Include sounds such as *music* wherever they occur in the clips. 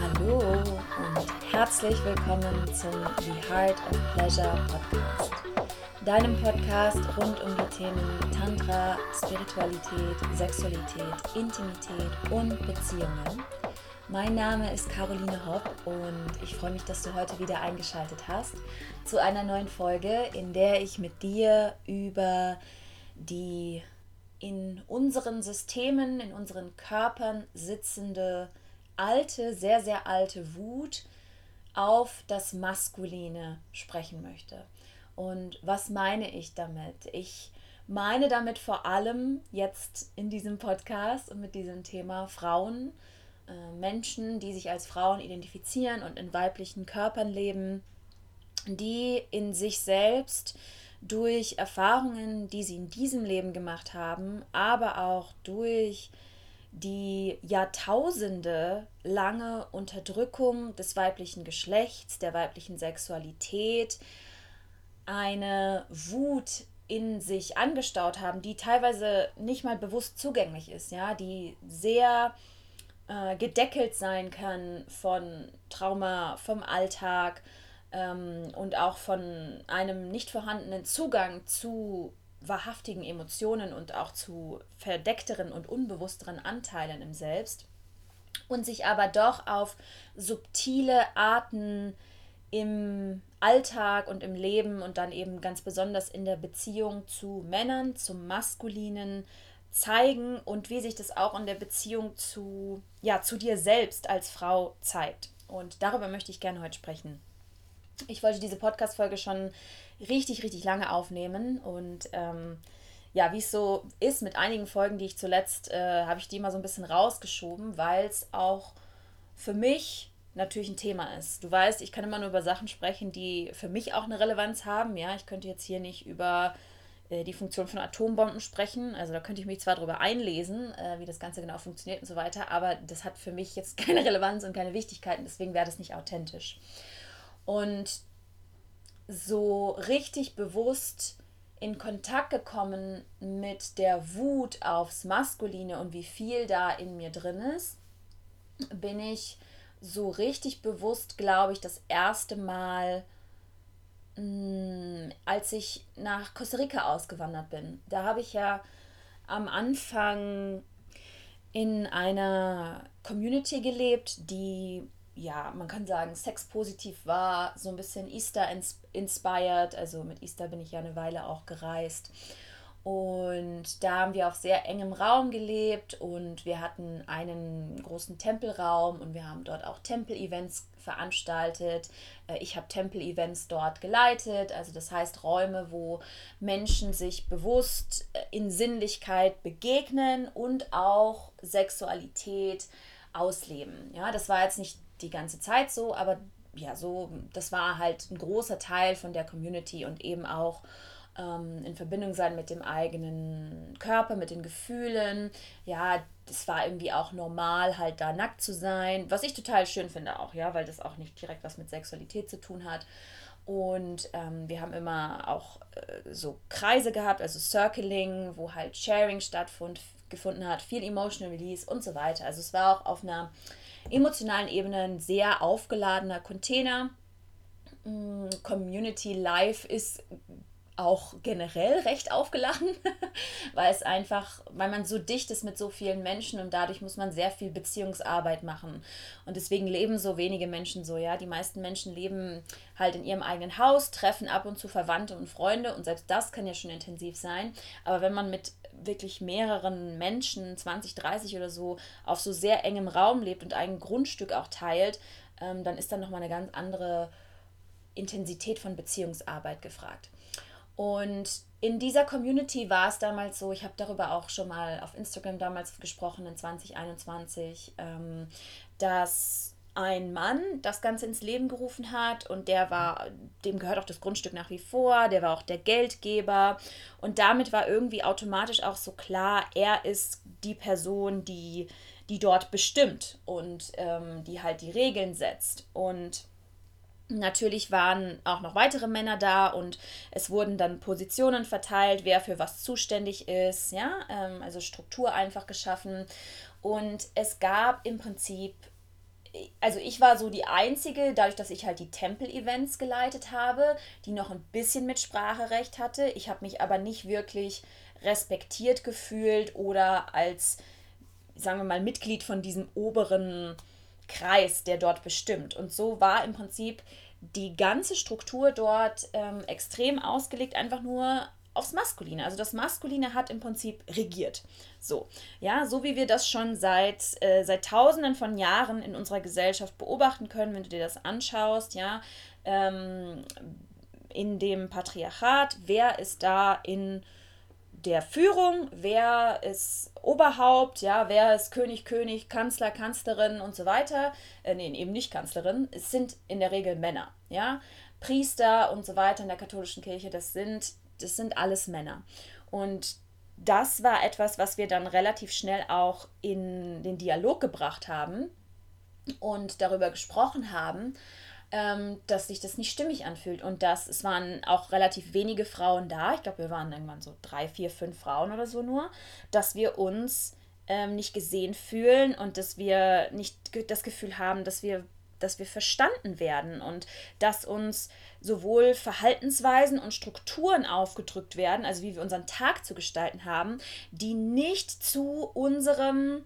Hallo und herzlich willkommen zum The Heart of Pleasure Podcast, deinem Podcast rund um die Themen Tantra, Spiritualität, Sexualität, Intimität und Beziehungen. Mein Name ist Caroline Hopp und ich freue mich, dass du heute wieder eingeschaltet hast zu einer neuen Folge, in der ich mit dir über die in unseren Systemen, in unseren Körpern sitzende alte, sehr, sehr alte Wut auf das Maskuline sprechen möchte. Und was meine ich damit? Ich meine damit vor allem jetzt in diesem Podcast und mit diesem Thema Frauen, äh, Menschen, die sich als Frauen identifizieren und in weiblichen Körpern leben, die in sich selbst durch Erfahrungen, die sie in diesem Leben gemacht haben, aber auch durch die Jahrtausende lange Unterdrückung des weiblichen Geschlechts, der weiblichen Sexualität, eine Wut in sich angestaut haben, die teilweise nicht mal bewusst zugänglich ist, ja, die sehr äh, gedeckelt sein kann von Trauma, vom Alltag ähm, und auch von einem nicht vorhandenen Zugang zu wahrhaftigen Emotionen und auch zu verdeckteren und unbewussteren Anteilen im Selbst und sich aber doch auf subtile Arten im Alltag und im Leben und dann eben ganz besonders in der Beziehung zu Männern, zum Maskulinen zeigen und wie sich das auch in der Beziehung zu, ja, zu dir selbst als Frau zeigt. Und darüber möchte ich gerne heute sprechen. Ich wollte diese Podcast-Folge schon richtig, richtig lange aufnehmen und ähm, ja, wie es so ist mit einigen Folgen, die ich zuletzt, äh, habe ich die mal so ein bisschen rausgeschoben, weil es auch für mich natürlich ein Thema ist. Du weißt, ich kann immer nur über Sachen sprechen, die für mich auch eine Relevanz haben. Ja, ich könnte jetzt hier nicht über äh, die Funktion von Atombomben sprechen. Also da könnte ich mich zwar darüber einlesen, äh, wie das Ganze genau funktioniert und so weiter, aber das hat für mich jetzt *laughs* keine Relevanz und keine Wichtigkeit und deswegen wäre das nicht authentisch. Und so richtig bewusst in Kontakt gekommen mit der Wut aufs Maskuline und wie viel da in mir drin ist, bin ich so richtig bewusst, glaube ich, das erste Mal, mh, mm, als ich nach Costa Rica ausgewandert bin. Da habe ich ja am Anfang in einer Community gelebt, die ja, man kann sagen, sexpositiv war, so ein bisschen Easter-inspired. Also mit Easter bin ich ja eine Weile auch gereist. Und da haben wir auf sehr engem Raum gelebt und wir hatten einen großen Tempelraum und wir haben dort auch Tempel-Events veranstaltet. Äh, ich habe Tempel-Events dort geleitet, also das heißt Räume, wo Menschen sich bewusst äh, in Sinnlichkeit begegnen und auch Sexualität ausleben. Ja, das war jetzt nicht die ganze Zeit so, aber ja, so, das war halt ein großer Teil von der Community und eben auch ähm, in Verbindung sein mit dem eigenen Körper, mit den Gefühlen. Ja, das war irgendwie auch normal, halt da nackt zu sein, was ich total schön finde auch, ja, weil das auch nicht direkt was mit Sexualität zu tun hat. Und ähm, wir haben immer auch äh, so Kreise gehabt, also Circling, wo halt Sharing stattgefunden hat, viel Emotional Release und so weiter. Also es war auch auf einer emotionalen Ebene ein sehr aufgeladener Container. Mm, Community Life ist auch generell recht aufgeladen, *laughs* weil es einfach, weil man so dicht ist mit so vielen Menschen und dadurch muss man sehr viel Beziehungsarbeit machen. Und deswegen leben so wenige Menschen so, ja. Die meisten Menschen leben halt in ihrem eigenen Haus, treffen ab und zu Verwandte und Freunde und selbst das kann ja schon intensiv sein. Aber wenn man mit wirklich mehreren Menschen, 20, 30 oder so, auf so sehr engem Raum lebt und ein Grundstück auch teilt, ähm, dann ist dann nochmal eine ganz andere Intensität von Beziehungsarbeit gefragt. Und in dieser Community war es damals so, ich habe darüber auch schon mal auf Instagram damals gesprochen in 2021, ähm, dass ein Mann das Ganze ins Leben gerufen hat und der war, dem gehört auch das Grundstück nach wie vor, der war auch der Geldgeber und damit war irgendwie automatisch auch so klar, er ist die Person, die, die dort bestimmt und ähm, die halt die Regeln setzt. Und Natürlich waren auch noch weitere Männer da und es wurden dann Positionen verteilt, wer für was zuständig ist, ja, ähm, also Struktur einfach geschaffen. Und es gab im Prinzip, also ich war so die Einzige, dadurch, dass ich halt die Tempel-Events geleitet habe, die noch ein bisschen mit Spracherecht hatte. Ich habe mich aber nicht wirklich respektiert gefühlt oder als, sagen wir mal, Mitglied von diesem oberen Kreis, der dort bestimmt. Und so war im Prinzip die ganze Struktur dort ähm, extrem ausgelegt, einfach nur aufs Maskuline. Also das Maskuline hat im Prinzip regiert. So, ja, so wie wir das schon seit, äh, seit tausenden von Jahren in unserer Gesellschaft beobachten können, wenn du dir das anschaust, ja, ähm, in dem Patriarchat, wer ist da in der Führung, wer ist Oberhaupt, ja, wer ist König, König, Kanzler, Kanzlerin und so weiter. Äh, nee, eben nicht Kanzlerin. Es sind in der Regel Männer, ja. Priester und so weiter in der katholischen Kirche, das sind, das sind alles Männer. Und das war etwas, was wir dann relativ schnell auch in den Dialog gebracht haben und darüber gesprochen haben ähm, dass sich das nicht stimmig anfühlt. Und dass es waren auch relativ wenige Frauen da. Ich glaube, wir waren irgendwann so drei, vier, fünf Frauen oder so nur, dass wir uns ähm, nicht gesehen fühlen und dass wir nicht das Gefühl haben, dass wir dass wir verstanden werden und dass uns sowohl Verhaltensweisen und Strukturen aufgedrückt werden, also wie wir unseren Tag zu gestalten haben, die nicht zu unserem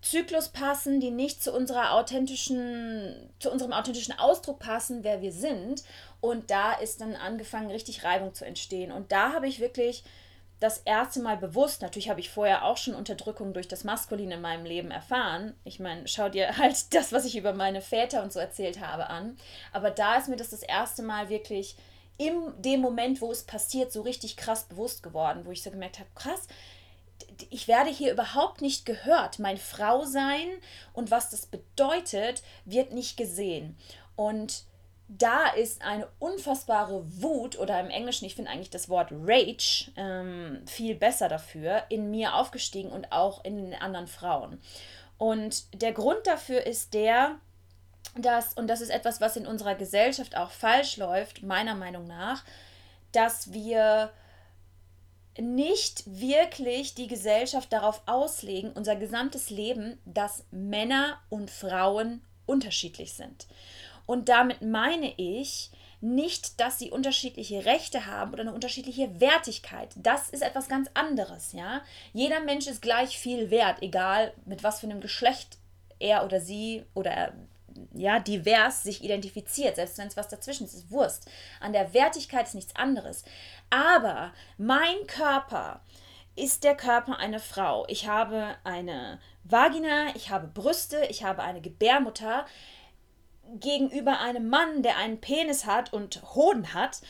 Zyklus passen, die nicht zu unserer authentischen, zu unserem authentischen Ausdruck passen, wer wir sind. Und da ist dann angefangen, richtig Reibung zu entstehen. Und da habe ich wirklich das erste Mal bewusst, natürlich habe ich vorher auch schon Unterdrückung durch das Maskuline in meinem Leben erfahren. Ich meine, schau dir *laughs* halt das, was ich über meine Väter und so erzählt habe, an. Aber da ist mir das das erste Mal wirklich in dem Moment, wo es passiert, so richtig krass bewusst geworden, wo ich so gemerkt habe, krass, ich werde hier überhaupt nicht gehört. Mein Frausein und was das bedeutet, wird nicht gesehen. Und da ist eine unfassbare Wut oder im Englischen, ich finde eigentlich das Wort Rage ähm, viel besser dafür, in mir aufgestiegen und auch in den anderen Frauen. Und der Grund dafür ist der, dass, und das ist etwas, was in unserer Gesellschaft auch falsch läuft, meiner Meinung nach, dass wir nicht wirklich die Gesellschaft darauf auslegen, unser gesamtes Leben, dass Männer und Frauen unterschiedlich sind. Und damit meine ich nicht, dass sie unterschiedliche Rechte haben oder eine unterschiedliche Wertigkeit. Das ist etwas ganz anderes, ja. Jeder Mensch ist gleich viel wert, egal mit was für einem Geschlecht er oder sie oder ja, divers sich identifiziert, selbst wenn es was dazwischen ist, ist Wurst. An der Wertigkeit ist nichts anderes. Aber mein Körper ist der Körper einer Frau. Ich habe eine Vagina, ich habe Brüste, ich habe eine Gebärmutter. Gegenüber einem Mann, der einen Penis hat und Hoden hat,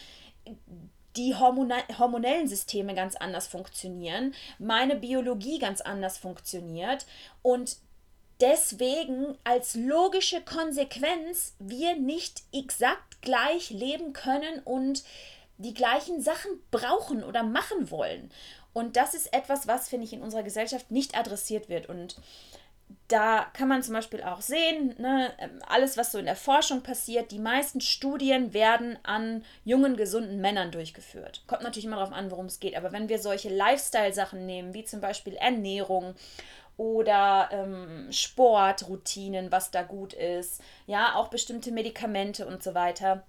die hormonellen Systeme ganz anders funktionieren, meine Biologie ganz anders funktioniert und deswegen als logische Konsequenz wir nicht exakt gleich leben können und die gleichen Sachen brauchen oder machen wollen. Und das ist etwas, was, finde ich, in unserer Gesellschaft nicht adressiert wird. Und da kann man zum Beispiel auch sehen, ne, alles, was so in der Forschung passiert, die meisten Studien werden an jungen, gesunden Männern durchgeführt. Kommt natürlich immer darauf an, worum es geht. Aber wenn wir solche Lifestyle-Sachen nehmen, wie zum Beispiel Ernährung oder ähm, Sportroutinen, was da gut ist, ja, auch bestimmte Medikamente und so weiter.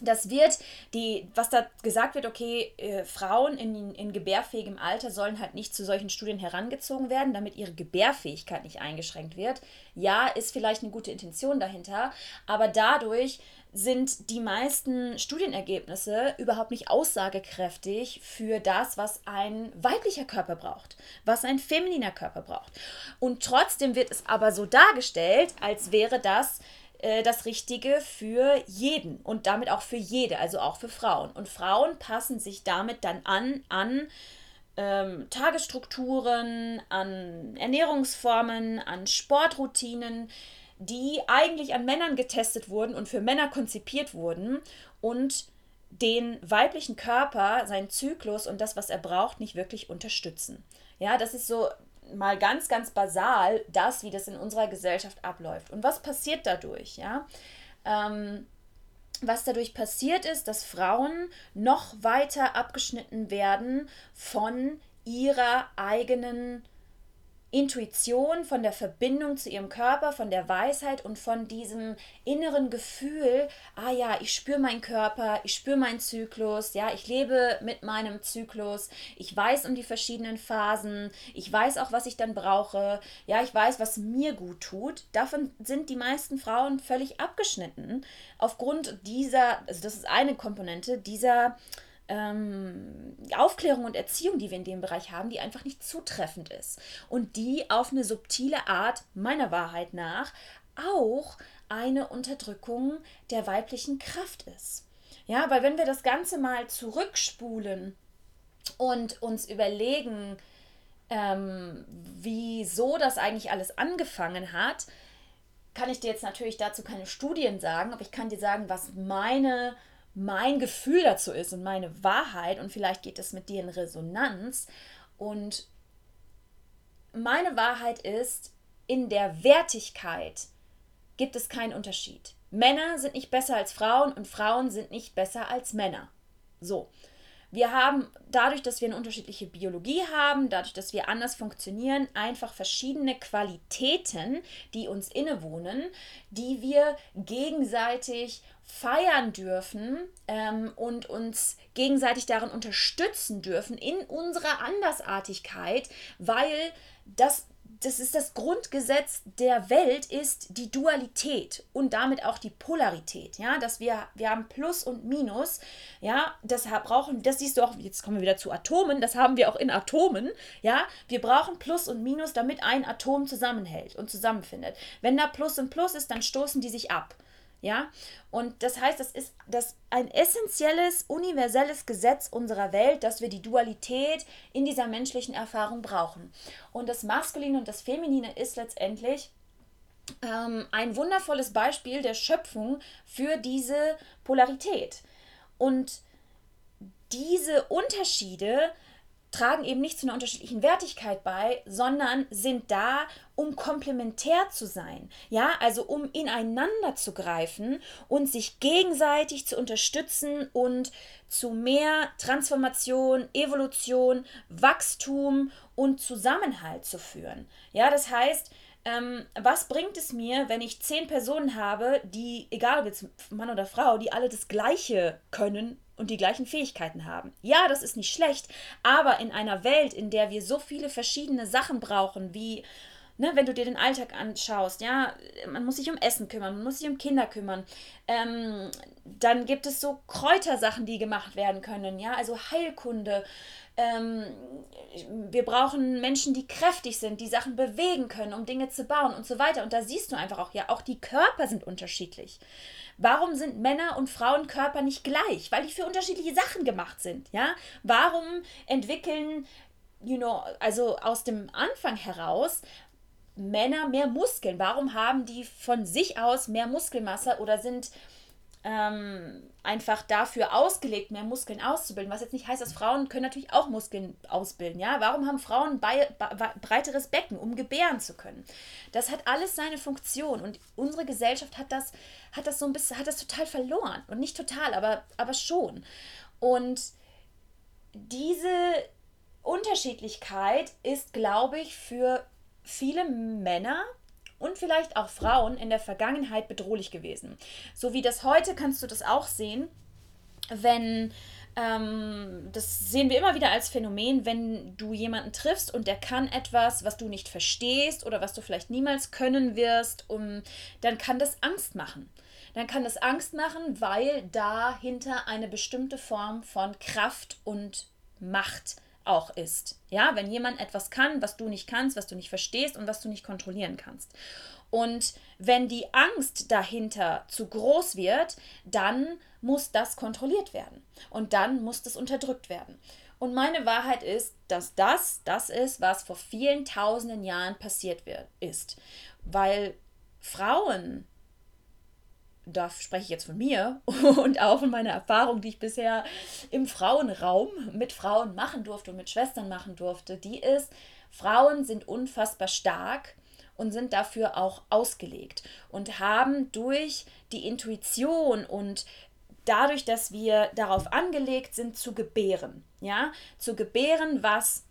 Das wird die, was da gesagt wird, okay, äh, Frauen in, in gebärfähigem Alter sollen halt nicht zu solchen Studien herangezogen werden, damit ihre Gebärfähigkeit nicht eingeschränkt wird. Ja, ist vielleicht eine gute Intention dahinter, aber dadurch sind die meisten Studienergebnisse überhaupt nicht aussagekräftig für das, was ein weiblicher Körper braucht, was ein femininer Körper braucht. Und trotzdem wird es aber so dargestellt, als wäre das äh, das Richtige für jeden und damit auch für jede, also auch für Frauen. Und Frauen passen sich damit dann an an ähm, Tagesstrukturen, an Ernährungsformen, an Sportroutinen, die eigentlich an Männern getestet wurden und für Männer konzipiert wurden und den weiblichen Körper, seinen Zyklus und das, was er braucht, nicht wirklich unterstützen. Ja, das ist so mal ganz, ganz basal das, wie das in unserer Gesellschaft abläuft. Und was passiert dadurch? Ja, ähm, was dadurch passiert ist, dass Frauen noch weiter abgeschnitten werden von ihrer eigenen Intuition, von der Verbindung zu ihrem Körper, von der Weisheit und von diesem inneren Gefühl, ah ja, ich spüre meinen Körper, ich spüre meinen Zyklus, ja, ich lebe mit meinem Zyklus, ich weiß um die verschiedenen Phasen, ich weiß auch, was ich dann brauche, ja, ich weiß, was mir gut tut. Davon sind die meisten Frauen völlig abgeschnitten aufgrund dieser, also das ist eine Komponente dieser ähm, Aufklärung und Erziehung, die wir in dem Bereich haben, die einfach nicht zutreffend ist und die auf eine subtile Art, meiner Wahrheit nach, auch eine Unterdrückung der weiblichen Kraft ist. Ja, weil wenn wir das Ganze mal zurückspulen und uns überlegen, ähm, wieso das eigentlich alles angefangen hat, kann ich dir jetzt natürlich dazu keine Studien sagen, aber ich kann dir sagen, was meine mein Gefühl dazu ist und meine Wahrheit und vielleicht geht es mit dir in Resonanz. Und meine Wahrheit ist, in der Wertigkeit gibt es keinen Unterschied. Männer sind nicht besser als Frauen und Frauen sind nicht besser als Männer. So. Wir haben dadurch, dass wir eine unterschiedliche Biologie haben, dadurch, dass wir anders funktionieren, einfach verschiedene Qualitäten, die uns innewohnen, die wir gegenseitig feiern dürfen ähm, und uns gegenseitig darin unterstützen dürfen in unserer Andersartigkeit, weil das das ist das Grundgesetz der Welt ist die Dualität und damit auch die Polarität, ja, dass wir wir haben Plus und Minus, ja, das brauchen, das siehst du auch, jetzt kommen wir wieder zu Atomen, das haben wir auch in Atomen, ja, wir brauchen Plus und Minus, damit ein Atom zusammenhält und zusammenfindet. Wenn da Plus und Plus ist, dann stoßen die sich ab. Ja, und das heißt, das ist das ein essentielles, universelles Gesetz unserer Welt, dass wir die Dualität in dieser menschlichen Erfahrung brauchen. Und das Maskuline und das Feminine ist letztendlich ähm, ein wundervolles Beispiel der Schöpfung für diese Polarität. Und diese Unterschiede tragen eben nicht zu einer unterschiedlichen Wertigkeit bei, sondern sind da, um komplementär zu sein. Ja, also um ineinander zu greifen und sich gegenseitig zu unterstützen und zu mehr Transformation, Evolution, Wachstum und Zusammenhalt zu führen. Ja, das heißt, ähm, was bringt es mir, wenn ich zehn Personen habe, die, egal ob jetzt Mann oder Frau, die alle das Gleiche können und die gleichen Fähigkeiten haben. Ja, das ist nicht schlecht, aber in einer Welt, in der wir so viele verschiedene Sachen brauchen, wie Ne, wenn du dir den Alltag anschaust, ja, man muss sich um Essen kümmern, man muss sich um Kinder kümmern. Ähm, dann gibt es so Kräutersachen, die gemacht werden können, ja, also Heilkunde. Ähm, wir brauchen Menschen, die kräftig sind, die Sachen bewegen können, um Dinge zu bauen und so weiter. Und da siehst du einfach auch, ja, auch die Körper sind unterschiedlich. Warum sind Männer und Frauenkörper nicht gleich? Weil die für unterschiedliche Sachen gemacht sind, ja? Warum entwickeln, you know, also aus dem Anfang heraus Männer mehr Muskeln? Warum haben die von sich aus mehr Muskelmasse oder sind ähm, einfach dafür ausgelegt, mehr Muskeln auszubilden. Was jetzt nicht heißt, dass Frauen können natürlich auch Muskeln ausbilden. Ja? Warum haben Frauen bei, bei, breiteres Becken, um gebären zu können? Das hat alles seine Funktion und unsere Gesellschaft hat das, hat das so ein bisschen, hat das total verloren. Und nicht total, aber, aber schon. Und diese Unterschiedlichkeit ist, glaube ich, für viele Männer und vielleicht auch Frauen in der Vergangenheit bedrohlich gewesen. So wie das heute kannst du das auch sehen, wenn ähm, das sehen wir immer wieder als Phänomen, wenn du jemanden triffst und der kann etwas, was du nicht verstehst oder was du vielleicht niemals können wirst, um, dann kann das Angst machen. Dann kann das Angst machen, weil dahinter eine bestimmte Form von Kraft und Macht auch ist. Ja, wenn jemand etwas kann, was du nicht kannst, was du nicht verstehst und was du nicht kontrollieren kannst. Und wenn die Angst dahinter zu groß wird, dann muss das kontrolliert werden. Und dann muss das unterdrückt werden. Und meine Wahrheit ist, dass das das ist, was vor vielen tausenden Jahren passiert wird, ist. Weil Frauen da spreche ich jetzt von mir *laughs* und auch von meiner Erfahrung, die ich bisher im Frauenraum mit Frauen machen durfte und mit Schwestern machen durfte, die ist, Frauen sind unfassbar stark und sind dafür auch ausgelegt und haben durch die Intuition und dadurch, dass wir darauf angelegt sind, zu gebären. Ja, zu gebären, was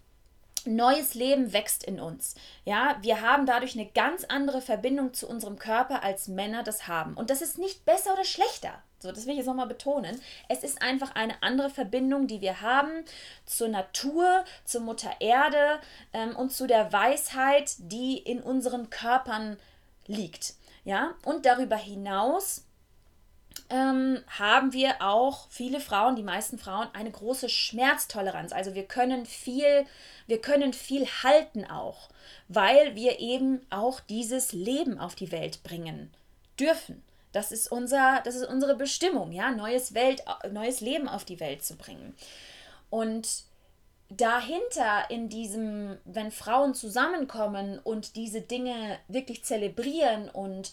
neues Leben wächst in uns. Ja, wir haben dadurch eine ganz andere Verbindung zu unserem Körper, als Männer das haben. Und das ist nicht besser oder schlechter. So, das will ich jetzt nochmal betonen. Es ist einfach eine andere Verbindung, die wir haben zur Natur, zur Mutter Erde ähm, und zu der Weisheit, die in unseren Körpern liegt. Ja, und darüber hinaus ähm, haben wir auch viele Frauen, die meisten Frauen, eine große Schmerztoleranz. Also wir können viel, wir können viel halten auch, weil wir eben auch dieses Leben auf die Welt bringen dürfen. Das ist, unser, das ist unsere Bestimmung, ja, neues, Welt, neues Leben auf die Welt zu bringen. Und dahinter in diesem, wenn Frauen zusammenkommen und diese Dinge wirklich zelebrieren und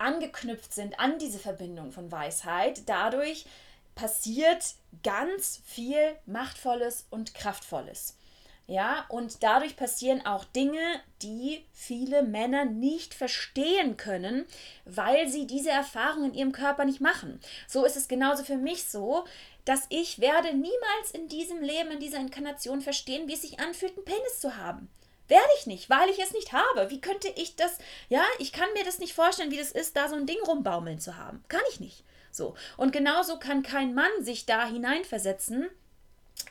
angeknüpft sind an diese Verbindung von Weisheit, dadurch passiert ganz viel Machtvolles und Kraftvolles. Ja, und dadurch passieren auch Dinge, die viele Männer nicht verstehen können, weil sie diese Erfahrung in ihrem Körper nicht machen. So ist es genauso für mich so, dass ich werde niemals in diesem Leben, in dieser Inkarnation verstehen, wie es sich anfühlt, einen Penis zu haben. Werde ich nicht, weil ich es nicht habe. Wie könnte ich das, ja, ich kann mir das nicht vorstellen, wie das ist, da so ein Ding rumbaumeln zu haben. Kann ich nicht. So. Und genauso kann kein Mann sich da hineinversetzen,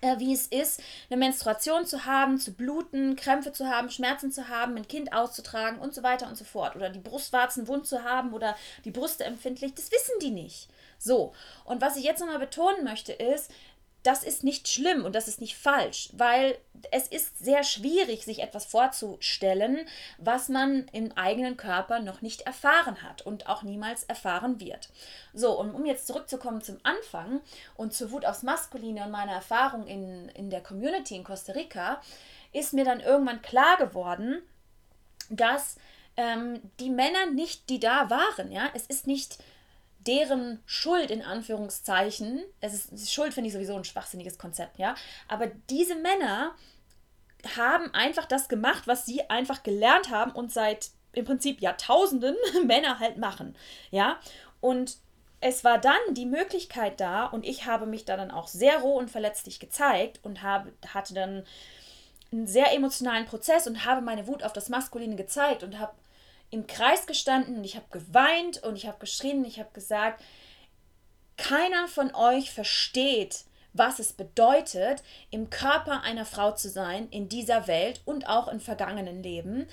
äh, wie es ist, eine Menstruation zu haben, zu bluten, Krämpfe zu haben, Schmerzen zu haben, ein Kind auszutragen und so weiter und so fort. Oder die Brustwarzen wund zu haben oder die Brüste empfindlich. Das wissen die nicht. So, und was ich jetzt nochmal betonen möchte, ist, das ist nicht schlimm und das ist nicht falsch, weil es ist sehr schwierig, sich etwas vorzustellen, was man im eigenen Körper noch nicht erfahren hat und auch niemals erfahren wird. So, und um jetzt zurückzukommen zum Anfang und zur Wut aufs Maskuline und meiner Erfahrung in, in der Community in Costa Rica, ist mir dann irgendwann klar geworden, dass ähm, die Männer nicht die da waren. Ja? Es ist nicht deren Schuld in Anführungszeichen, es ist Schuld finde ich sowieso ein schwachsinniges Konzept, ja, aber diese Männer haben einfach das gemacht, was sie einfach gelernt haben und seit im Prinzip Jahrtausenden *laughs* Männer halt machen, ja, und es war dann die Möglichkeit da und ich habe mich da dann auch sehr roh und verletzlich gezeigt und habe, hatte dann einen sehr emotionalen Prozess und habe meine Wut auf das Maskuline gezeigt und habe im Kreis gestanden und ich habe geweint und ich habe geschrien und ich habe gesagt, keiner von euch versteht, was es bedeutet, im Körper einer Frau zu sein in dieser Welt und auch in vergangenen Leben,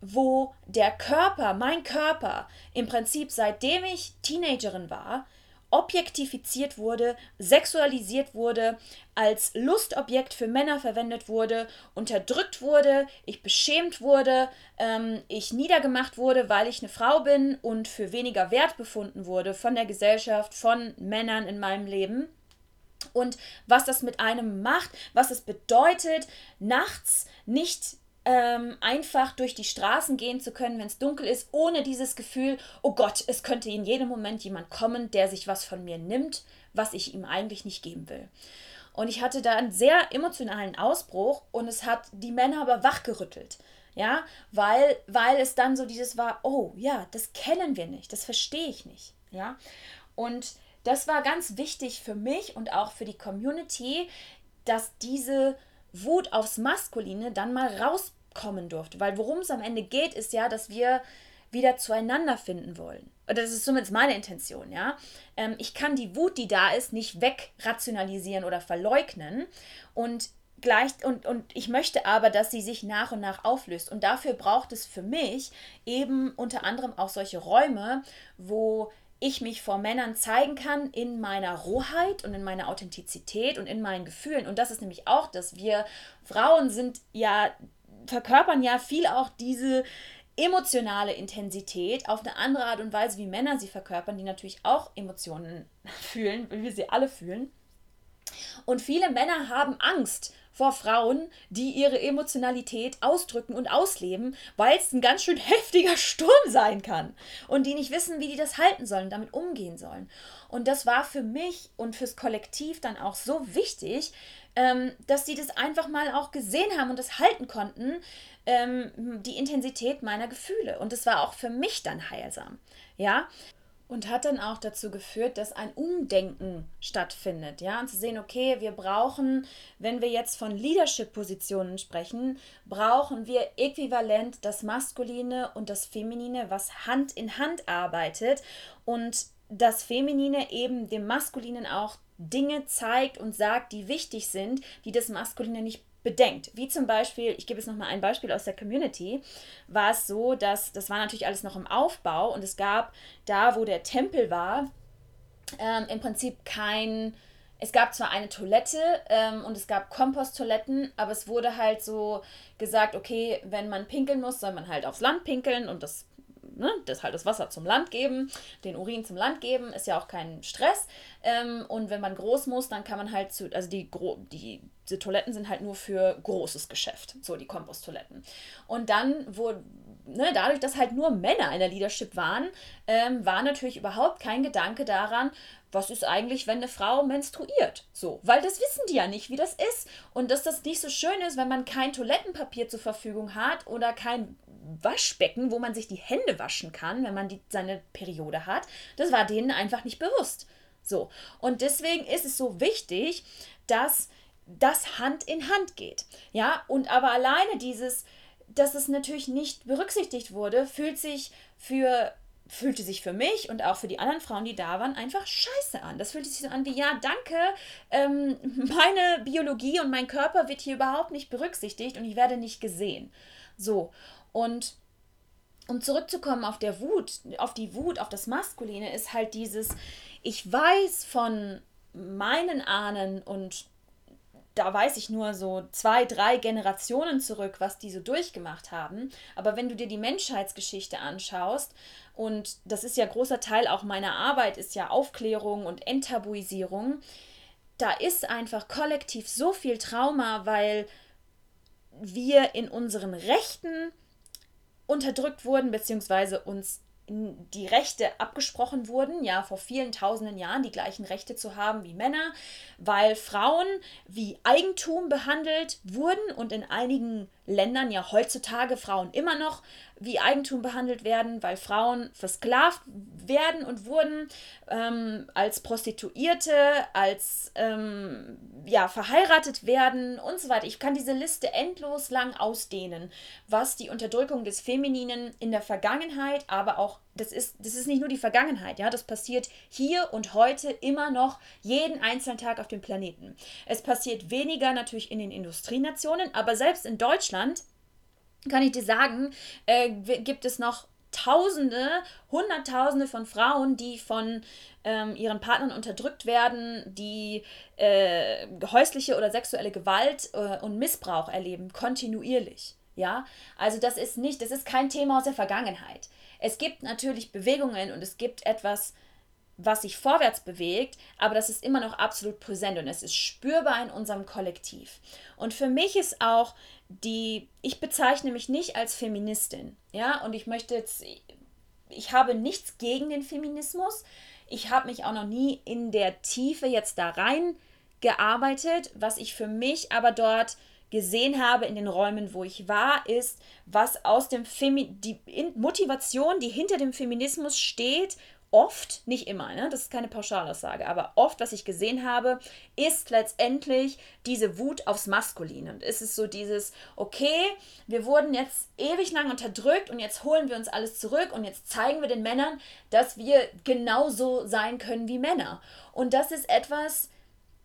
wo der Körper, mein Körper, im Prinzip seitdem ich Teenagerin war, objektifiziert wurde, sexualisiert wurde, als Lustobjekt für Männer verwendet wurde, unterdrückt wurde, ich beschämt wurde, ähm, ich niedergemacht wurde, weil ich eine Frau bin und für weniger wert befunden wurde von der Gesellschaft, von Männern in meinem Leben. Und was das mit einem macht, was es bedeutet, nachts nicht ähm, einfach durch die Straßen gehen zu können, wenn es dunkel ist, ohne dieses Gefühl, oh Gott, es könnte in jedem Moment jemand kommen, der sich was von mir nimmt, was ich ihm eigentlich nicht geben will. Und ich hatte da einen sehr emotionalen Ausbruch und es hat die Männer aber wachgerüttelt. Ja, weil, weil es dann so dieses war, oh ja, das kennen wir nicht, das verstehe ich nicht. Ja, und das war ganz wichtig für mich und auch für die Community, dass diese Wut aufs Maskuline dann mal rauskommen durfte. Weil worum es am Ende geht, ist ja, dass wir wieder zueinander finden wollen. Oder das ist zumindest meine Intention, ja. Ähm, ich kann die Wut, die da ist, nicht wegrationalisieren oder verleugnen. Und gleich, und, und ich möchte aber, dass sie sich nach und nach auflöst. Und dafür braucht es für mich eben unter anderem auch solche Räume, wo ich mich vor Männern zeigen kann in meiner Rohheit und in meiner Authentizität und in meinen Gefühlen. Und das ist nämlich auch dass Wir Frauen sind ja, verkörpern ja viel auch diese emotionale Intensität auf eine andere Art und Weise, wie Männer sie verkörpern, die natürlich auch Emotionen *laughs* fühlen, wie wir sie alle fühlen. Und viele Männer haben Angst vor Frauen, die ihre Emotionalität ausdrücken und ausleben, weil es ein ganz schön *laughs* heftiger Sturm sein kann und die nicht wissen, wie die das halten sollen, damit umgehen sollen. Und das war für mich und fürs Kollektiv dann auch so wichtig, ähm, dass sie das einfach mal auch gesehen haben und das halten konnten, ähm, die Intensität meiner Gefühle. Und das war auch für mich dann heilsam. Ja. Und hat dann auch dazu geführt, dass ein Umdenken stattfindet, ja, und zu sehen, okay, wir brauchen, wenn wir jetzt von Leadership-Positionen sprechen, brauchen wir äquivalent das Maskuline und das Feminine, was Hand in Hand arbeitet und das Feminine eben dem Maskulinen auch Dinge zeigt und sagt, die wichtig sind, die das Maskuline nicht bedenkt. Wie zum Beispiel, ich gebe jetzt nochmal ein Beispiel aus der Community, war es so, dass das war natürlich alles noch im Aufbau und es gab da, wo der Tempel war, ähm, im Prinzip kein, es gab zwar eine Toilette ähm, und es gab Komposttoiletten, aber es wurde halt so gesagt, okay, wenn man pinkeln muss, soll man halt aufs Land pinkeln und das ne, das halt das Wasser zum Land geben, den Urin zum Land geben, ist ja auch kein Stress. Ähm, und wenn man groß muss, dann kann man halt zu, also die, die, die Toiletten sind halt nur für großes Geschäft, so die Komposttoiletten. Und dann wurde, ne, dadurch, dass halt nur Männer in der Leadership waren, ähm, war natürlich überhaupt kein Gedanke daran, was ist eigentlich, wenn eine Frau menstruiert? So, weil das wissen die ja nicht, wie das ist. Und dass das nicht so schön ist, wenn man kein Toilettenpapier zur Verfügung hat oder kein Waschbecken, wo man sich die Hände waschen kann, wenn man die, seine Periode hat. Das war denen einfach nicht bewusst. So. Und deswegen ist es so wichtig, dass das Hand in Hand geht. Ja, und aber alleine dieses, dass es natürlich nicht berücksichtigt wurde, fühlt sich für fühlte sich für mich und auch für die anderen Frauen, die da waren, einfach scheiße an. Das fühlte sich so an wie, ja, danke, ähm, *laughs* meine Biologie und mein Körper wird hier überhaupt nicht berücksichtigt und ich werde nicht gesehen. So, und um zurückzukommen auf der Wut, auf die Wut, auf das Maskuline, ist halt dieses, ich weiß von meinen Ahnen und da weiß ich nur so zwei, drei Generationen zurück, was die so durchgemacht haben. Aber wenn du dir die Menschheitsgeschichte anschaust, und das ist ja großer Teil auch meiner Arbeit, ist ja Aufklärung und Enttabuisierung, da ist einfach kollektiv so viel Trauma, weil wir in unseren Rechten unterdrückt wurden, beziehungsweise uns die Rechte abgesprochen wurden, ja, vor vielen tausenden Jahren die gleichen Rechte zu haben wie Männer, weil Frauen wie Eigentum behandelt wurden und in einigen Ländern ja heutzutage Frauen immer noch wie Eigentum behandelt werden, weil Frauen versklavt werden und wurden ähm, als Prostituierte, als ähm, ja, verheiratet werden und so weiter. Ich kann diese Liste endlos lang ausdehnen, was die Unterdrückung des Femininen in der Vergangenheit, aber auch, das ist, das ist nicht nur die Vergangenheit, ja, das passiert hier und heute immer noch jeden einzelnen Tag auf dem Planeten. Es passiert weniger natürlich in den Industrienationen, aber selbst in Deutschland kann ich dir sagen, äh, gibt es noch Tausende, Hunderttausende von Frauen, die von ähm, ihren Partnern unterdrückt werden, die äh, häusliche oder sexuelle Gewalt äh, und Missbrauch erleben, kontinuierlich. Ja, also das ist nicht, das ist kein Thema aus der Vergangenheit. Es gibt natürlich Bewegungen und es gibt etwas, was sich vorwärts bewegt, aber das ist immer noch absolut präsent und es ist spürbar in unserem Kollektiv. Und für mich ist auch die, ich bezeichne mich nicht als Feministin, ja, und ich möchte jetzt, ich habe nichts gegen den Feminismus. Ich habe mich auch noch nie in der Tiefe jetzt da rein gearbeitet. Was ich für mich aber dort gesehen habe in den Räumen, wo ich war, ist, was aus dem Femi die Motivation, die hinter dem Feminismus steht oft, nicht immer, ne? das ist keine Pauschalaussage, aber oft, was ich gesehen habe, ist letztendlich diese Wut aufs Maskuline. Und es ist so dieses, okay, wir wurden jetzt ewig lang unterdrückt und jetzt holen wir uns alles zurück und jetzt zeigen wir den Männern, dass wir genauso sein können wie Männer. Und das ist etwas,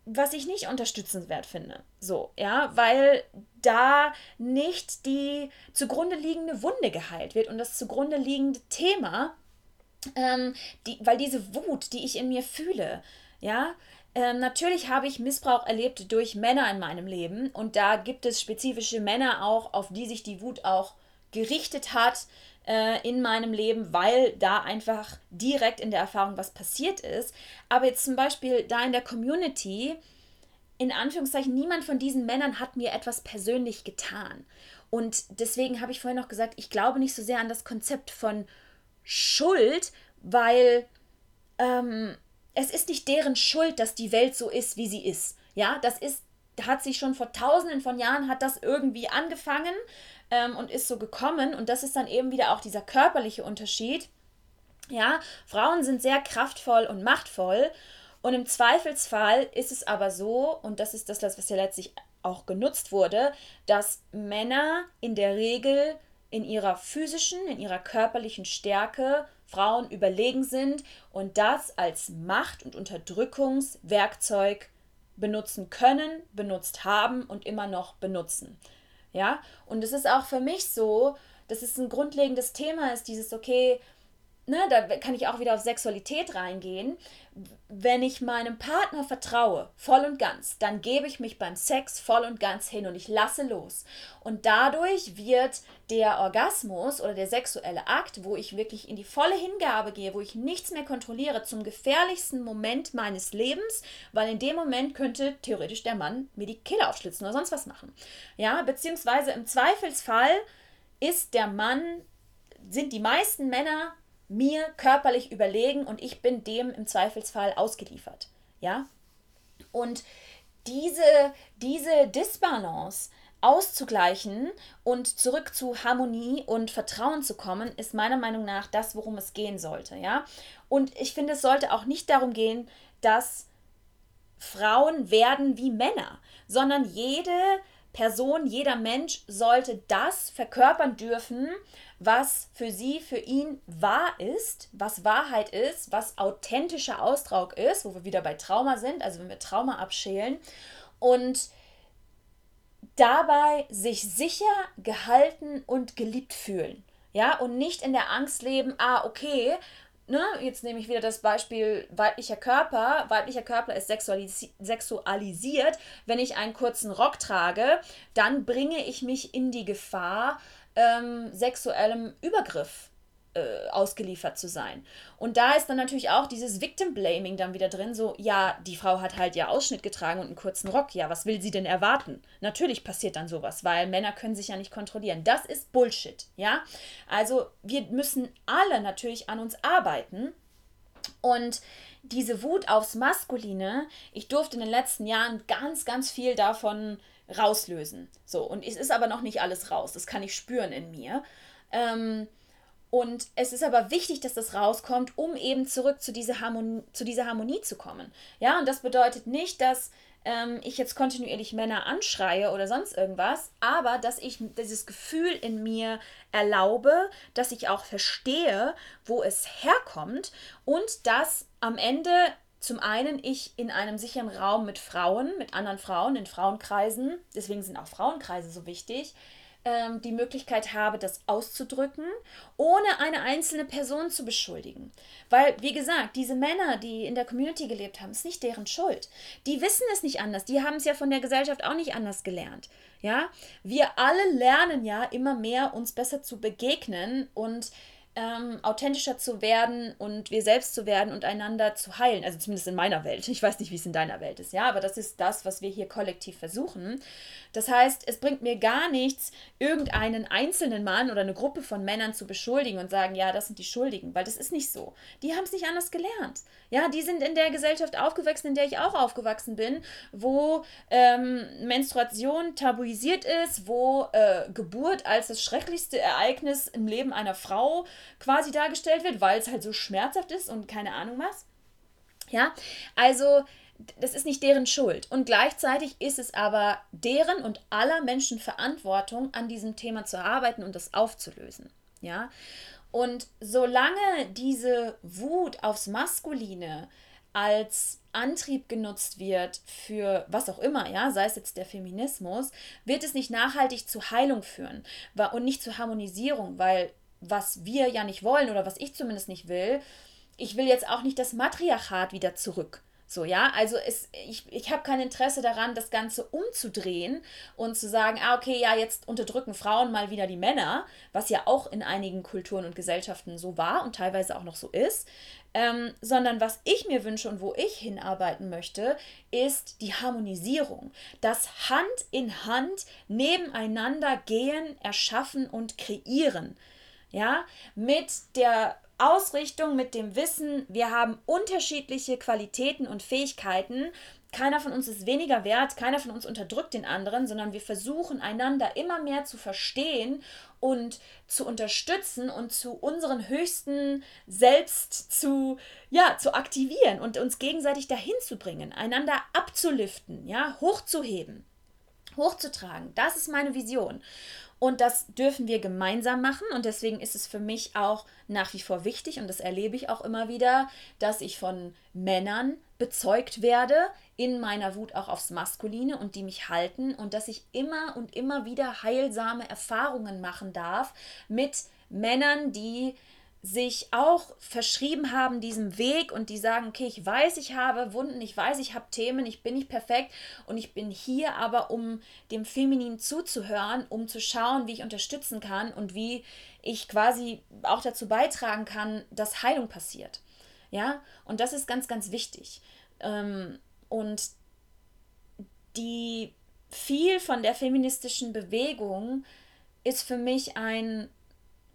was ich nicht unterstützenswert finde. So, ja, weil da nicht die zugrunde liegende Wunde geheilt wird und das zugrunde liegende Thema ähm, die, weil diese Wut, die ich in mir fühle, ja, ähm, natürlich habe ich Missbrauch erlebt durch Männer in meinem Leben und da gibt es spezifische Männer auch, auf die sich die Wut auch gerichtet hat äh, in meinem Leben, weil da einfach direkt in der Erfahrung was passiert ist. Aber jetzt zum Beispiel da in der Community, in Anführungszeichen, niemand von diesen Männern hat mir etwas persönlich getan. Und deswegen habe ich vorhin noch gesagt, ich glaube nicht so sehr an das Konzept von Schuld, weil ähm, es ist nicht deren Schuld, dass die Welt so ist, wie sie ist. Ja, das ist, hat sich schon vor tausenden von Jahren, hat das irgendwie angefangen ähm, und ist so gekommen. Und das ist dann eben wieder auch dieser körperliche Unterschied. Ja, Frauen sind sehr kraftvoll und machtvoll und im Zweifelsfall ist es aber so, und das ist das, was ja letztlich auch genutzt wurde, dass Männer in der Regel in ihrer physischen, in ihrer körperlichen Stärke Frauen überlegen sind und das als Macht- und Unterdrückungswerkzeug benutzen können, benutzt haben und immer noch benutzen. Ja, und es ist auch für mich so, dass es ein grundlegendes Thema ist, dieses, okay, ne, da kann ich auch wieder auf Sexualität reingehen. Wenn ich meinem Partner vertraue, voll und ganz, dann gebe ich mich beim Sex voll und ganz hin und ich lasse los. Und dadurch wird der Orgasmus oder der sexuelle Akt, wo ich wirklich in die volle Hingabe gehe, wo ich nichts mehr kontrolliere, zum gefährlichsten Moment meines Lebens, weil in dem Moment könnte theoretisch der Mann mir die Kehle aufschlitzen oder sonst was machen. Ja, beziehungsweise im Zweifelsfall ist der Mann, sind die meisten Männer mir körperlich überlegen und ich bin dem im Zweifelsfall ausgeliefert. Ja? Und diese, diese Disbalance auszugleichen und zurück zu Harmonie und Vertrauen zu kommen, ist meiner Meinung nach das, worum es gehen sollte. Ja? Und ich finde, es sollte auch nicht darum gehen, dass Frauen werden wie Männer, sondern jede Person, jeder Mensch sollte das verkörpern dürfen, was für sie, für ihn wahr ist, was Wahrheit ist, was authentischer Ausdruck ist, wo wir wieder bei Trauma sind, also wenn wir Trauma abschälen und dabei sich sicher gehalten und geliebt fühlen. Ja, und nicht in der Angst leben, ah, okay, ne, jetzt nehme ich wieder das Beispiel weiblicher Körper. Weiblicher Körper ist sexualis sexualisiert. Wenn ich einen kurzen Rock trage, dann bringe ich mich in die Gefahr, ähm, sexuellem Übergriff äh, ausgeliefert zu sein. Und da ist dann natürlich auch dieses Victim Blaming dann wieder drin, so, ja, die Frau hat halt ja Ausschnitt getragen und einen kurzen Rock, ja, was will sie denn erwarten? Natürlich passiert dann sowas, weil Männer können sich ja nicht kontrollieren. Das ist Bullshit, ja? Also wir müssen alle natürlich an uns arbeiten und diese Wut aufs Maskuline, ich durfte in den letzten Jahren ganz, ganz viel davon rauslösen. So, und es ist aber noch nicht alles raus. Das kann ich spüren in mir. Ähm, und es ist aber wichtig, dass das rauskommt, um eben zurück zu dieser Harmonie zu, dieser Harmonie zu kommen. Ja, und das bedeutet nicht, dass ähm, ich jetzt kontinuierlich Männer anschreie oder sonst irgendwas, aber dass ich dieses Gefühl in mir erlaube, dass ich auch verstehe, wo es herkommt und dass am Ende zum einen ich in einem sicheren Raum mit Frauen, mit anderen Frauen, in Frauenkreisen, deswegen sind auch Frauenkreise so wichtig, ähm, die Möglichkeit habe, das auszudrücken, ohne eine einzelne Person zu beschuldigen. Weil, wie gesagt, diese Männer, die in der Community gelebt haben, ist nicht deren Schuld. Die wissen es nicht anders. Die haben es ja von der Gesellschaft auch nicht anders gelernt. Ja, wir alle lernen ja immer mehr, uns besser zu begegnen und ähm, authentischer zu werden und wir selbst zu werden und einander zu heilen. Also zumindest in meiner Welt. Ich weiß nicht, wie es in deiner Welt ist, ja, aber das ist das, was wir hier kollektiv versuchen. Das heißt, es bringt mir gar nichts, irgendeinen einzelnen Mann oder eine Gruppe von Männern zu beschuldigen und sagen, ja, das sind die Schuldigen, weil das ist nicht so. Die haben es nicht anders gelernt. Ja, die sind in der Gesellschaft aufgewachsen, in der ich auch aufgewachsen bin, wo ähm, Menstruation tabuisiert ist, wo äh, Geburt als das schrecklichste Ereignis im Leben einer Frau quasi dargestellt wird, weil es halt so schmerzhaft ist und keine Ahnung was. Ja, also das ist nicht deren Schuld. Und gleichzeitig ist es aber deren und aller Menschen Verantwortung, an diesem Thema zu arbeiten und das aufzulösen. Ja. Und solange diese Wut aufs Maskuline als Antrieb genutzt wird für was auch immer, ja, sei es jetzt der Feminismus, wird es nicht nachhaltig zu Heilung führen und nicht zur Harmonisierung, weil was wir ja nicht wollen oder was ich zumindest nicht will, ich will jetzt auch nicht das Matriarchat wieder zurück. So, ja, also es, ich, ich habe kein Interesse daran, das Ganze umzudrehen und zu sagen, ah, okay, ja, jetzt unterdrücken Frauen mal wieder die Männer, was ja auch in einigen Kulturen und Gesellschaften so war und teilweise auch noch so ist, ähm, sondern was ich mir wünsche und wo ich hinarbeiten möchte, ist die Harmonisierung. Das Hand in Hand nebeneinander gehen, erschaffen und kreieren. Ja, mit der Ausrichtung, mit dem Wissen, wir haben unterschiedliche Qualitäten und Fähigkeiten, keiner von uns ist weniger wert, keiner von uns unterdrückt den anderen, sondern wir versuchen einander immer mehr zu verstehen und zu unterstützen und zu unseren höchsten Selbst zu, ja, zu aktivieren und uns gegenseitig dahin zu bringen, einander abzuliften, ja, hochzuheben, hochzutragen. Das ist meine Vision. Und das dürfen wir gemeinsam machen. Und deswegen ist es für mich auch nach wie vor wichtig, und das erlebe ich auch immer wieder, dass ich von Männern bezeugt werde in meiner Wut auch aufs Maskuline und die mich halten und dass ich immer und immer wieder heilsame Erfahrungen machen darf mit Männern, die sich auch verschrieben haben diesem Weg und die sagen, okay, ich weiß, ich habe Wunden, ich weiß, ich habe Themen, ich bin nicht perfekt und ich bin hier aber, um dem Feminin zuzuhören, um zu schauen, wie ich unterstützen kann und wie ich quasi auch dazu beitragen kann, dass Heilung passiert. Ja, und das ist ganz, ganz wichtig. Ähm, und die viel von der feministischen Bewegung ist für mich ein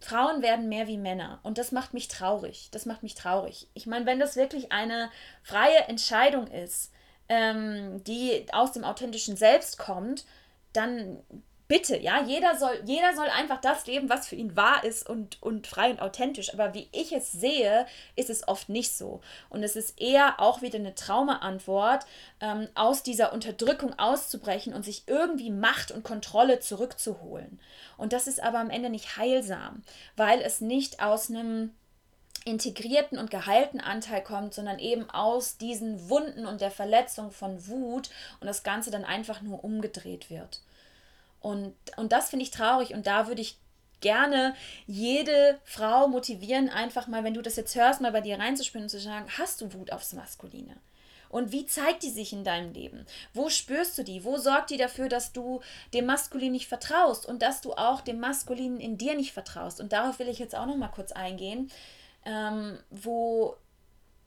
Frauen werden mehr wie Männer und das macht mich traurig. Das macht mich traurig. Ich meine, wenn das wirklich eine freie Entscheidung ist, ähm, die aus dem authentischen Selbst kommt, dann bitte, ja, jeder soll, jeder soll einfach das leben, was für ihn wahr ist und, und frei und authentisch. Aber wie ich es sehe, ist es oft nicht so. Und es ist eher auch wieder eine Traumaantwort, ähm, aus dieser Unterdrückung auszubrechen und sich irgendwie Macht und Kontrolle zurückzuholen. Und das ist aber am Ende nicht heilsam, weil es nicht aus einem integrierten und geheilten Anteil kommt, sondern eben aus diesen Wunden und der Verletzung von Wut und das Ganze dann einfach nur umgedreht wird. Und, und das finde ich traurig und da würde ich gerne jede Frau motivieren, einfach mal, wenn du das jetzt hörst, mal bei dir reinzuspüren und zu sagen, hast du Wut aufs Maskuline? Und wie zeigt die sich in deinem Leben? Wo spürst du die? Wo sorgt die dafür, dass du dem Maskulin nicht vertraust und dass du auch dem Maskulinen in dir nicht vertraust? Und darauf will ich jetzt auch noch mal kurz eingehen, ähm, wo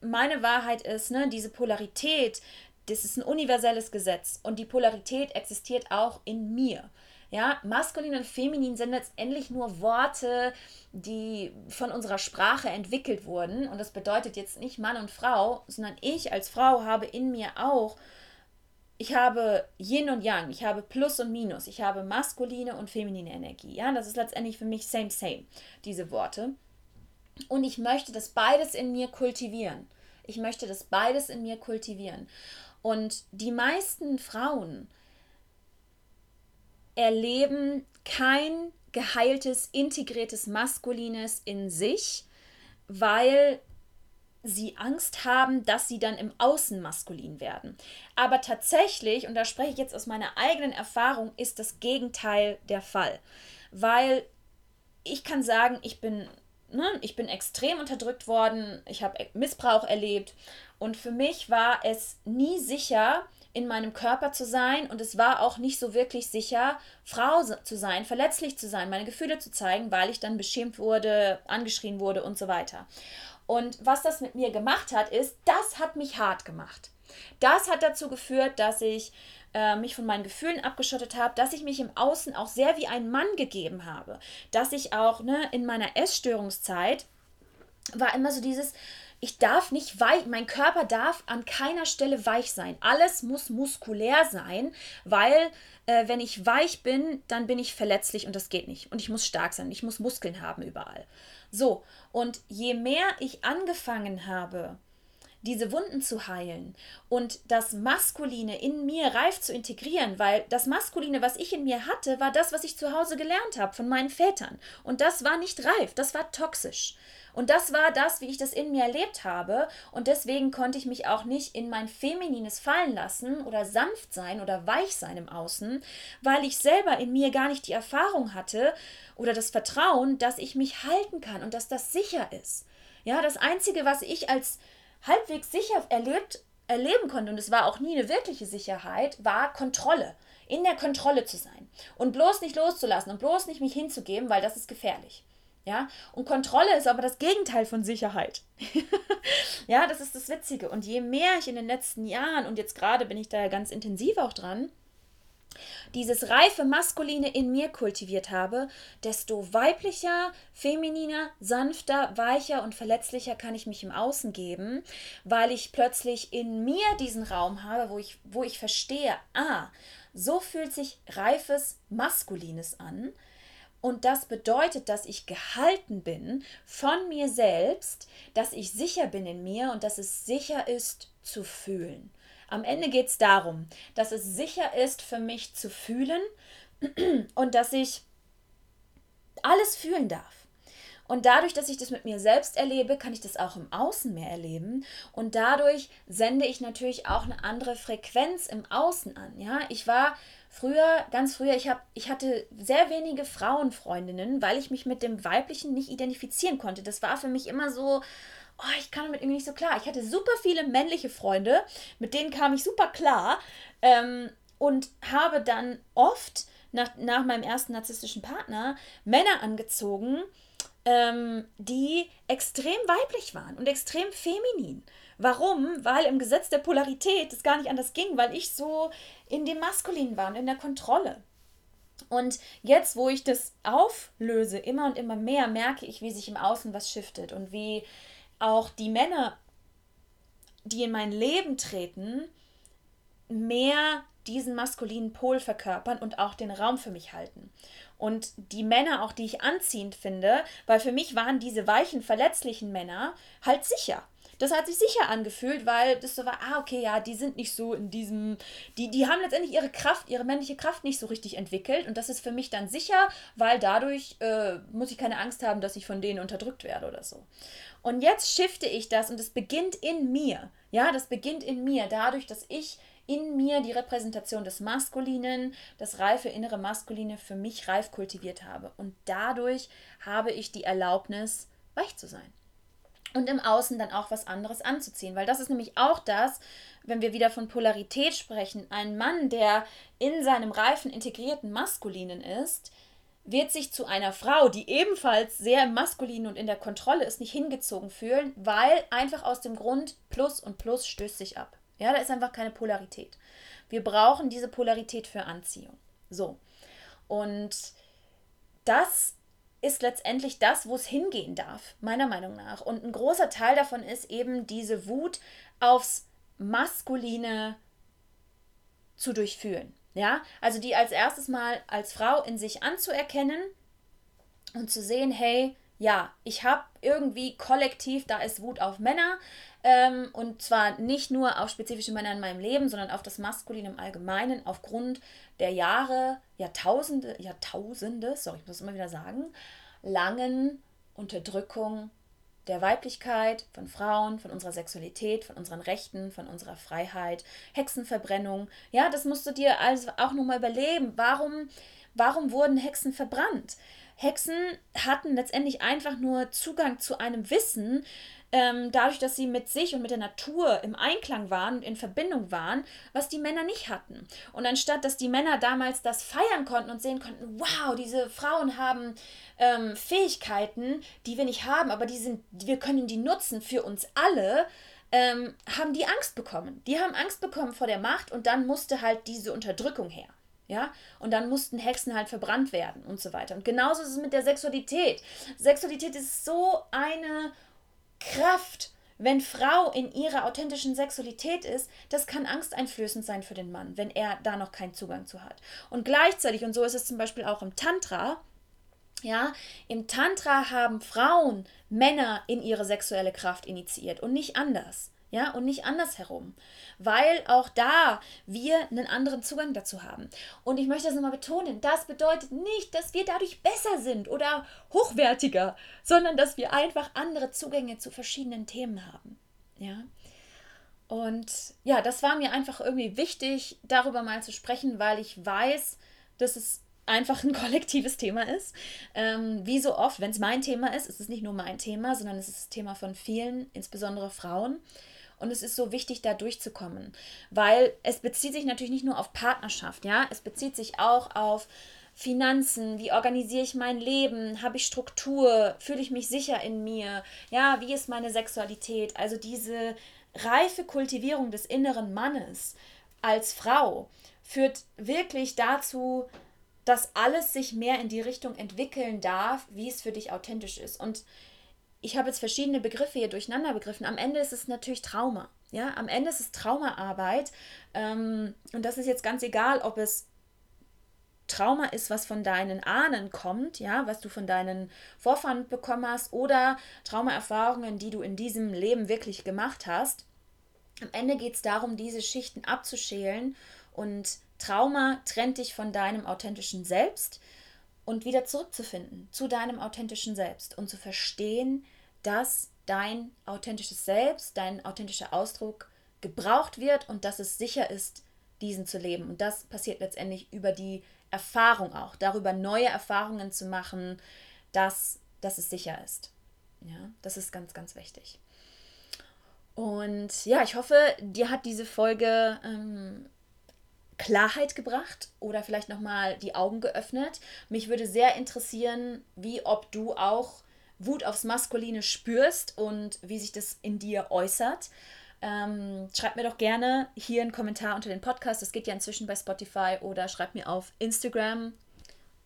meine Wahrheit ist, ne, diese Polarität, das ist ein universelles Gesetz und die Polarität existiert auch in mir. Ja, maskulin und feminin sind letztendlich nur Worte, die von unserer Sprache entwickelt wurden. Und das bedeutet jetzt nicht Mann und Frau, sondern ich als Frau habe in mir auch, ich habe Yin und Yang, ich habe Plus und Minus, ich habe maskuline und feminine Energie. Ja, das ist letztendlich für mich same, same, diese Worte. Und ich möchte das beides in mir kultivieren. Ich möchte das beides in mir kultivieren. Und die meisten Frauen erleben kein geheiltes, integriertes Maskulines in sich, weil sie Angst haben, dass sie dann im Außen maskulin werden. Aber tatsächlich, und da spreche ich jetzt aus meiner eigenen Erfahrung, ist das Gegenteil der Fall. Weil ich kann sagen, ich bin, ne, ich bin extrem unterdrückt worden, ich habe Missbrauch erlebt und für mich war es nie sicher, in meinem Körper zu sein und es war auch nicht so wirklich sicher, Frau zu sein, verletzlich zu sein, meine Gefühle zu zeigen, weil ich dann beschämt wurde, angeschrien wurde und so weiter. Und was das mit mir gemacht hat, ist, das hat mich hart gemacht. Das hat dazu geführt, dass ich äh, mich von meinen Gefühlen abgeschottet habe, dass ich mich im Außen auch sehr wie ein Mann gegeben habe, dass ich auch ne, in meiner Essstörungszeit war immer so dieses, ich darf nicht weich, mein Körper darf an keiner Stelle weich sein. Alles muss muskulär sein, weil äh, wenn ich weich bin, dann bin ich verletzlich und das geht nicht. Und ich muss stark sein, ich muss Muskeln haben überall. So, und je mehr ich angefangen habe, diese Wunden zu heilen und das Maskuline in mir reif zu integrieren, weil das Maskuline, was ich in mir hatte, war das, was ich zu Hause gelernt habe von meinen Vätern. Und das war nicht reif, das war toxisch. Und das war das, wie ich das in mir erlebt habe. Und deswegen konnte ich mich auch nicht in mein Feminines fallen lassen oder sanft sein oder weich sein im Außen, weil ich selber in mir gar nicht die Erfahrung hatte oder das Vertrauen, dass ich mich halten kann und dass das sicher ist. Ja, das Einzige, was ich als halbwegs sicher erlebt, erleben konnte, und es war auch nie eine wirkliche Sicherheit, war Kontrolle. In der Kontrolle zu sein. Und bloß nicht loszulassen und bloß nicht mich hinzugeben, weil das ist gefährlich. Ja, und Kontrolle ist aber das Gegenteil von Sicherheit. *laughs* ja, das ist das Witzige. Und je mehr ich in den letzten Jahren, und jetzt gerade bin ich da ganz intensiv auch dran, dieses reife Maskuline in mir kultiviert habe, desto weiblicher, femininer, sanfter, weicher und verletzlicher kann ich mich im Außen geben, weil ich plötzlich in mir diesen Raum habe, wo ich, wo ich verstehe, ah, so fühlt sich reifes Maskulines an. Und das bedeutet, dass ich gehalten bin von mir selbst, dass ich sicher bin in mir und dass es sicher ist zu fühlen. Am Ende geht es darum, dass es sicher ist für mich zu fühlen *clears throat* und dass ich alles fühlen darf. Und dadurch, dass ich das mit mir selbst erlebe, kann ich das auch im Außen mehr erleben. Und dadurch sende ich natürlich auch eine andere Frequenz im Außen an. Ja, ich war früher, ganz früher, ich, hab, ich hatte sehr wenige Frauenfreundinnen, weil ich mich mit dem Weiblichen nicht identifizieren konnte. Das war für mich immer so, oh, ich kam damit irgendwie nicht so klar. Ich hatte super viele männliche Freunde, mit denen kam ich super klar ähm, und habe dann oft nach, nach meinem ersten narzisstischen Partner Männer angezogen, ähm, die extrem weiblich waren und extrem feminin. Warum? Weil im Gesetz der Polarität es gar nicht anders ging, weil ich so in dem Maskulinen war und in der Kontrolle. Und jetzt, wo ich das auflöse, immer und immer mehr, merke ich, wie sich im Außen was shiftet und wie auch die Männer, die in mein Leben treten, mehr diesen maskulinen Pol verkörpern und auch den Raum für mich halten. Und die Männer, auch die ich anziehend finde, weil für mich waren diese weichen, verletzlichen Männer halt sicher das hat sich sicher angefühlt, weil das so war, ah, okay, ja, die sind nicht so in diesem, die, die haben letztendlich ihre Kraft, ihre männliche Kraft nicht so richtig entwickelt und das ist für mich dann sicher, weil dadurch äh, muss ich keine Angst haben, dass ich von denen unterdrückt werde oder so. Und jetzt shifte ich das und es beginnt in mir. Ja, das beginnt in mir, dadurch, dass ich in mir die Repräsentation des Maskulinen, das reife innere Maskuline für mich reif kultiviert habe. Und dadurch habe ich die Erlaubnis, weich zu sein und im Außen dann auch was anderes anzuziehen. Weil das ist nämlich auch das, wenn wir wieder von Polarität sprechen. Ein Mann, der in seinem reifen, integrierten Maskulinen ist, wird sich zu einer Frau, die ebenfalls sehr maskulin und in der Kontrolle ist, nicht hingezogen fühlen, weil einfach aus dem Grund Plus und Plus stößt sich ab. Ja, da ist einfach keine Polarität. Wir brauchen diese Polarität für Anziehung. So. Und das ist letztendlich das, wo es hingehen darf, meiner Meinung nach. Und ein großer Teil davon ist eben diese Wut aufs Maskuline zu durchfühlen. Ja, also die als erstes mal als Frau in sich anzuerkennen und zu sehen, hey, ja, ich habe irgendwie kollektiv, da ist Wut auf Männer, ähm, und zwar nicht nur auf spezifische Männer in meinem Leben, sondern auf das Maskuline im Allgemeinen, aufgrund der Jahre, Jahrtausende, Jahrtausende, sorry, ich muss das immer wieder sagen, langen Unterdrückung der Weiblichkeit, von Frauen, von unserer Sexualität, von unseren Rechten, von unserer Freiheit, Hexenverbrennung. Ja, das musst du dir also auch nochmal überleben. Warum, warum wurden Hexen verbrannt? Hexen hatten letztendlich einfach nur Zugang zu einem Wissen, ähm, dadurch, dass sie mit sich und mit der Natur im Einklang waren und in Verbindung waren, was die Männer nicht hatten. Und anstatt, dass die Männer damals das feiern konnten und sehen konnten, wow, diese Frauen haben ähm, Fähigkeiten, die wir nicht haben, aber die sind, wir können die nutzen für uns alle, ähm, haben die Angst bekommen. Die haben Angst bekommen vor der Macht und dann musste halt diese Unterdrückung her. Ja, und dann mussten Hexen halt verbrannt werden und so weiter. Und genauso ist es mit der Sexualität. Sexualität ist so eine Kraft, wenn Frau in ihrer authentischen Sexualität ist, das kann angsteinflößend sein für den Mann, wenn er da noch keinen Zugang zu hat. Und gleichzeitig, und so ist es zum Beispiel auch im Tantra, ja, im Tantra haben Frauen Männer in ihre sexuelle Kraft initiiert und nicht anders. Ja, und nicht andersherum weil auch da wir einen anderen Zugang dazu haben. Und ich möchte das nochmal betonen, das bedeutet nicht, dass wir dadurch besser sind oder hochwertiger, sondern dass wir einfach andere Zugänge zu verschiedenen Themen haben. Ja. Und ja, das war mir einfach irgendwie wichtig, darüber mal zu sprechen, weil ich weiß, dass es einfach ein *laughs* kollektives Thema ist. Ähm, wie so oft, wenn es mein Thema ist, ist es nicht nur mein Thema, sondern es ist das Thema von vielen, insbesondere Frauen. Und es ist so wichtig, da durchzukommen, weil es bezieht sich natürlich nicht nur auf Partnerschaft, ja, es bezieht sich auch auf Finanzen, wie organisiere ich mein Leben, habe ich Struktur, fühle ich mich sicher in mir, ja, wie ist meine Sexualität, also diese reife Kultivierung des inneren Mannes als Frau führt wirklich dazu, dass alles sich mehr in die Richtung entwickeln darf, wie es für dich authentisch ist. Und ich habe jetzt verschiedene Begriffe hier durcheinander begriffen. Am Ende ist es natürlich Trauma. Ja, am Ende ist es Traumaarbeit. Ähm, und das ist jetzt ganz egal, ob es Trauma ist, was von deinen Ahnen kommt, ja, was du von deinen Vorfahren bekommen hast, oder Traumaerfahrungen, die du in diesem Leben wirklich gemacht hast. Am Ende geht es darum, diese Schichten abzuschälen und Trauma trennt dich von deinem authentischen Selbst und wieder zurückzufinden zu deinem authentischen Selbst und zu verstehen, dass dein authentisches Selbst, dein authentischer Ausdruck gebraucht wird und dass es sicher ist, diesen zu leben. Und das passiert letztendlich über die Erfahrung auch, darüber neue Erfahrungen zu machen, dass, dass es sicher ist. Ja, das ist ganz, ganz wichtig. Und ja, ich hoffe, dir hat diese Folge ähm, Klarheit gebracht oder vielleicht nochmal die Augen geöffnet. Mich würde sehr interessieren, wie ob du auch Wut aufs Maskuline spürst und wie sich das in dir äußert. Ähm, schreib mir doch gerne hier einen Kommentar unter den Podcast. Das geht ja inzwischen bei Spotify oder schreib mir auf Instagram.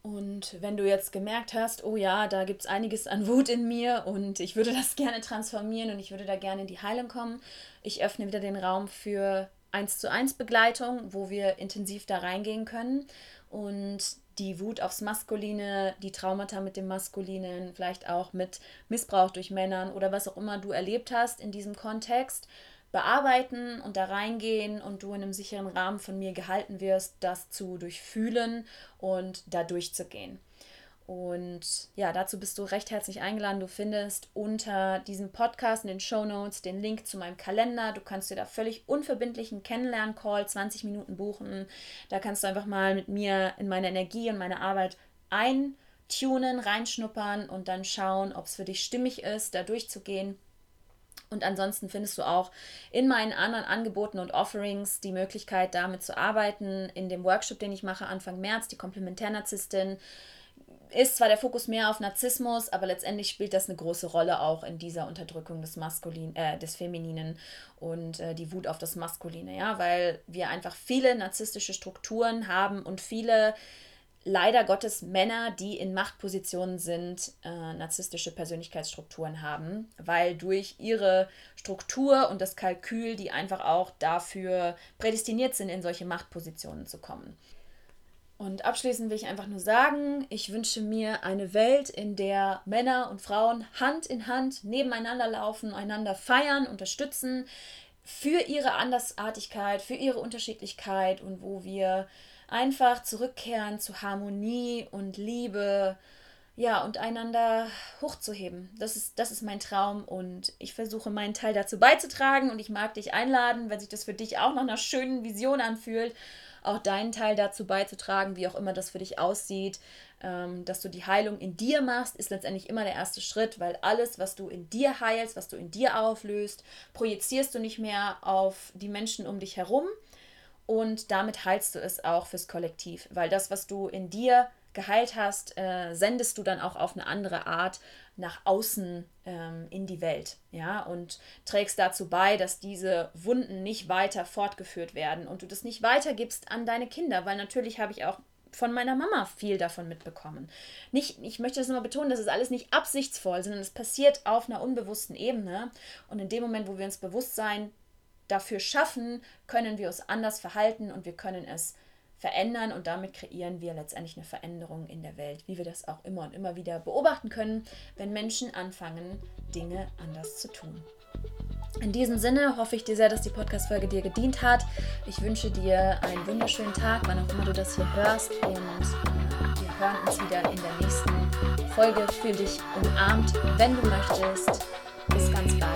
Und wenn du jetzt gemerkt hast, oh ja, da gibt es einiges an Wut in mir und ich würde das gerne transformieren und ich würde da gerne in die Heilung kommen, ich öffne wieder den Raum für 1 zu 1 Begleitung, wo wir intensiv da reingehen können und die Wut aufs Maskuline, die Traumata mit dem Maskulinen, vielleicht auch mit Missbrauch durch Männern oder was auch immer du erlebt hast in diesem Kontext, bearbeiten und da reingehen und du in einem sicheren Rahmen von mir gehalten wirst, das zu durchfühlen und da durchzugehen. Und ja, dazu bist du recht herzlich eingeladen. Du findest unter diesem Podcast in den Show Notes den Link zu meinem Kalender. Du kannst dir da völlig unverbindlichen Kennenlern-Call 20 Minuten buchen. Da kannst du einfach mal mit mir in meine Energie und meine Arbeit eintunen, reinschnuppern und dann schauen, ob es für dich stimmig ist, da durchzugehen. Und ansonsten findest du auch in meinen anderen Angeboten und Offerings die Möglichkeit, damit zu arbeiten. In dem Workshop, den ich mache Anfang März, die Komplementärnarzisstin ist zwar der Fokus mehr auf Narzissmus, aber letztendlich spielt das eine große Rolle auch in dieser Unterdrückung des Maskulin, äh, des Femininen und äh, die Wut auf das Maskuline, ja, weil wir einfach viele narzisstische Strukturen haben und viele leider Gottes Männer, die in Machtpositionen sind, äh, narzisstische Persönlichkeitsstrukturen haben, weil durch ihre Struktur und das Kalkül, die einfach auch dafür prädestiniert sind, in solche Machtpositionen zu kommen. Und abschließend will ich einfach nur sagen, ich wünsche mir eine Welt, in der Männer und Frauen Hand in Hand nebeneinander laufen, einander feiern, unterstützen für ihre Andersartigkeit, für ihre Unterschiedlichkeit und wo wir einfach zurückkehren zu Harmonie und Liebe, ja, und einander hochzuheben. Das ist, das ist mein Traum und ich versuche meinen Teil dazu beizutragen und ich mag dich einladen, wenn sich das für dich auch nach einer schönen Vision anfühlt auch deinen Teil dazu beizutragen, wie auch immer das für dich aussieht. Ähm, dass du die Heilung in dir machst, ist letztendlich immer der erste Schritt, weil alles, was du in dir heilst, was du in dir auflöst, projizierst du nicht mehr auf die Menschen um dich herum und damit heilst du es auch fürs Kollektiv, weil das, was du in dir geheilt hast, äh, sendest du dann auch auf eine andere Art nach außen ähm, in die Welt, ja, und trägst dazu bei, dass diese Wunden nicht weiter fortgeführt werden und du das nicht weitergibst an deine Kinder, weil natürlich habe ich auch von meiner Mama viel davon mitbekommen. Nicht, ich möchte das immer betonen, das ist alles nicht absichtsvoll, sondern es passiert auf einer unbewussten Ebene. Und in dem Moment, wo wir uns Bewusstsein dafür schaffen, können wir uns anders verhalten und wir können es verändern und damit kreieren wir letztendlich eine Veränderung in der Welt, wie wir das auch immer und immer wieder beobachten können, wenn Menschen anfangen, Dinge anders zu tun. In diesem Sinne hoffe ich dir sehr, dass die Podcast-Folge dir gedient hat. Ich wünsche dir einen wunderschönen Tag, wann auch immer du das hier hörst. Und äh, wir hören uns wieder in der nächsten Folge. Für dich umarmt, wenn du möchtest. Bis ganz bald.